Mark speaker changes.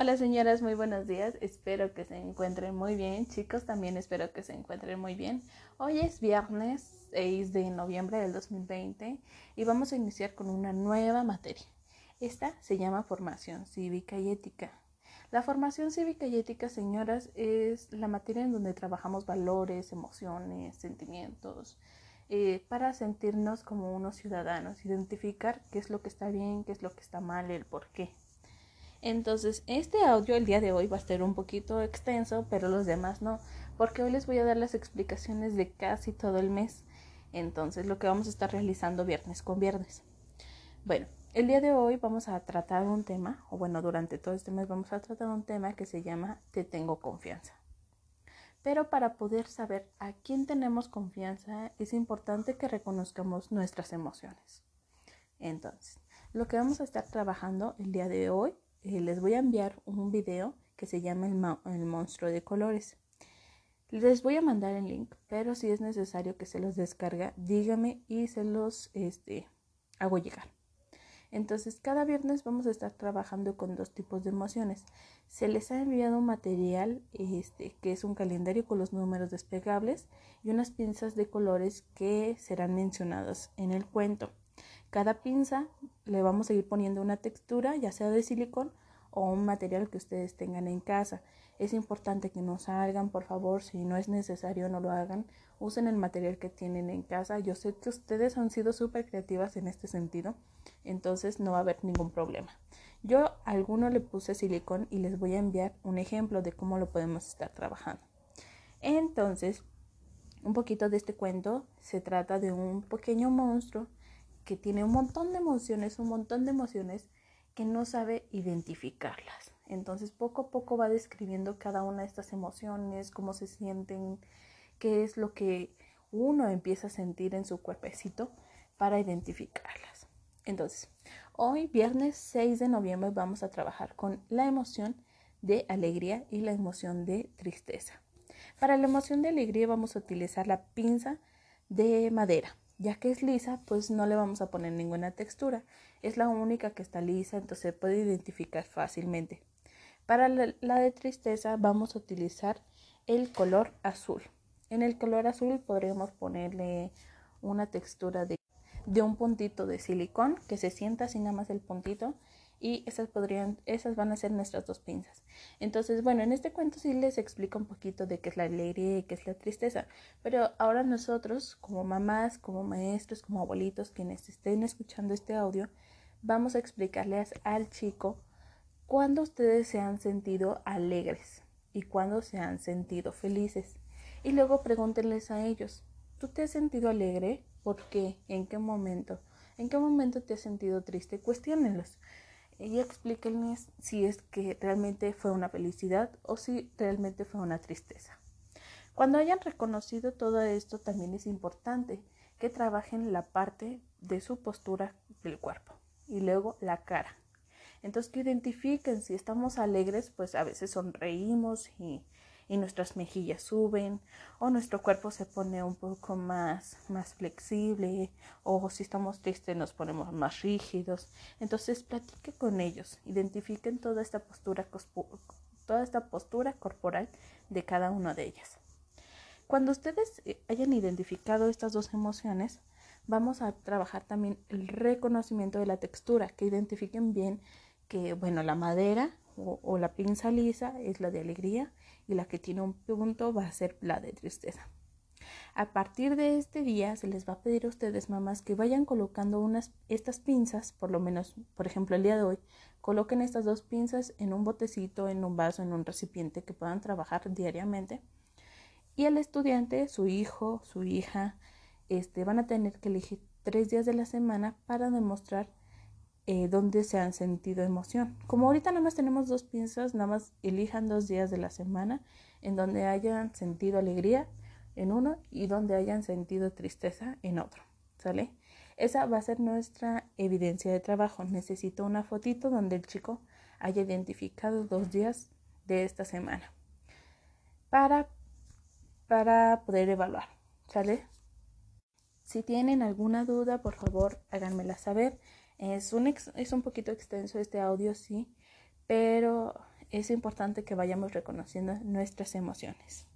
Speaker 1: Hola señoras, muy buenos días. Espero que se encuentren muy bien. Chicos, también espero que se encuentren muy bien. Hoy es viernes 6 de noviembre del 2020 y vamos a iniciar con una nueva materia. Esta se llama formación cívica y ética. La formación cívica y ética, señoras, es la materia en donde trabajamos valores, emociones, sentimientos, eh, para sentirnos como unos ciudadanos, identificar qué es lo que está bien, qué es lo que está mal, el por qué. Entonces, este audio el día de hoy va a ser un poquito extenso, pero los demás no, porque hoy les voy a dar las explicaciones de casi todo el mes. Entonces, lo que vamos a estar realizando viernes con viernes. Bueno, el día de hoy vamos a tratar un tema, o bueno, durante todo este mes vamos a tratar un tema que se llama Te tengo confianza. Pero para poder saber a quién tenemos confianza es importante que reconozcamos nuestras emociones. Entonces, lo que vamos a estar trabajando el día de hoy eh, les voy a enviar un video que se llama el, monstruo de colores. Les voy a mandar el link, pero si es necesario que se los descarga, dígame y se los este, hago llegar. Entonces, cada viernes vamos a estar trabajando con dos tipos de emociones. Se les ha enviado un material este, que es un calendario con los números despegables y unas pinzas de colores que serán mencionadas en el cuento. Cada pinza le vamos a ir poniendo una textura, ya sea de silicón o un material que ustedes tengan en casa. Es importante que no salgan, por favor, si no es necesario no lo hagan. Usen el material que tienen en casa. Yo sé que ustedes han sido súper creativas en este sentido, entonces no va a haber ningún problema. Yo a alguno le puse silicón y les voy a enviar un ejemplo de cómo lo podemos estar trabajando. Entonces, un poquito de este cuento se trata de un pequeño monstruo que tiene un montón de emociones, un montón de emociones que no sabe identificarlas. Entonces poco a poco va describiendo cada una de estas emociones, cómo se sienten, qué es lo que uno empieza a sentir en su cuerpecito para identificarlas. Entonces, hoy viernes 6 de noviembre vamos a trabajar con la emoción de alegría y la emoción de tristeza. Para la emoción de alegría vamos a utilizar la pinza de madera. Ya que es lisa, pues no le vamos a poner ninguna textura. Es la única que está lisa, entonces se puede identificar fácilmente. Para la de tristeza vamos a utilizar el color azul. En el color azul podríamos ponerle una textura de, de un puntito de silicón que se sienta así nada más el puntito y esas podrían, esas van a ser nuestras dos pinzas. Entonces, bueno, en este cuento sí les explico un poquito de qué es la alegría y qué es la tristeza, pero ahora nosotros, como mamás, como maestros, como abuelitos, quienes estén escuchando este audio, vamos a explicarles al chico cuándo ustedes se han sentido alegres y cuándo se han sentido felices. Y luego pregúntenles a ellos, ¿tú te has sentido alegre? ¿Por qué? ¿En qué momento? ¿En qué momento te has sentido triste? Cuestiónenlos y explíquenles si es que realmente fue una felicidad o si realmente fue una tristeza. Cuando hayan reconocido todo esto, también es importante que trabajen la parte de su postura del cuerpo y luego la cara. Entonces que identifiquen si estamos alegres, pues a veces sonreímos y y nuestras mejillas suben o nuestro cuerpo se pone un poco más, más flexible o si estamos tristes nos ponemos más rígidos. Entonces platique con ellos, identifiquen toda esta postura, toda esta postura corporal de cada una de ellas. Cuando ustedes eh, hayan identificado estas dos emociones, vamos a trabajar también el reconocimiento de la textura, que identifiquen bien que, bueno, la madera o, la pinza lisa es la de alegría y la que tiene un punto va a ser la de tristeza. A partir de este día se les va a pedir a ustedes, mamás, que vayan colocando unas, estas pinzas, por lo menos, por ejemplo, el día de hoy, coloquen estas dos pinzas en un botecito, en un vaso, en un recipiente que puedan trabajar diariamente. Y el estudiante, su hijo, su hija, este, van a tener que elegir tres días de la semana para demostrar eh, donde se han sentido emoción. Como ahorita nada más tenemos dos pinzas, nada más elijan dos días de la semana en donde hayan sentido alegría en uno y donde hayan sentido tristeza en otro. ¿Sale? Esa va a ser nuestra evidencia de trabajo. Necesito una fotito donde el chico haya identificado dos días de esta semana para, para poder evaluar. ¿Sale? Si tienen alguna duda, por favor, háganmela saber. Es un, es un poquito extenso este audio, sí, pero es importante que vayamos reconociendo nuestras emociones.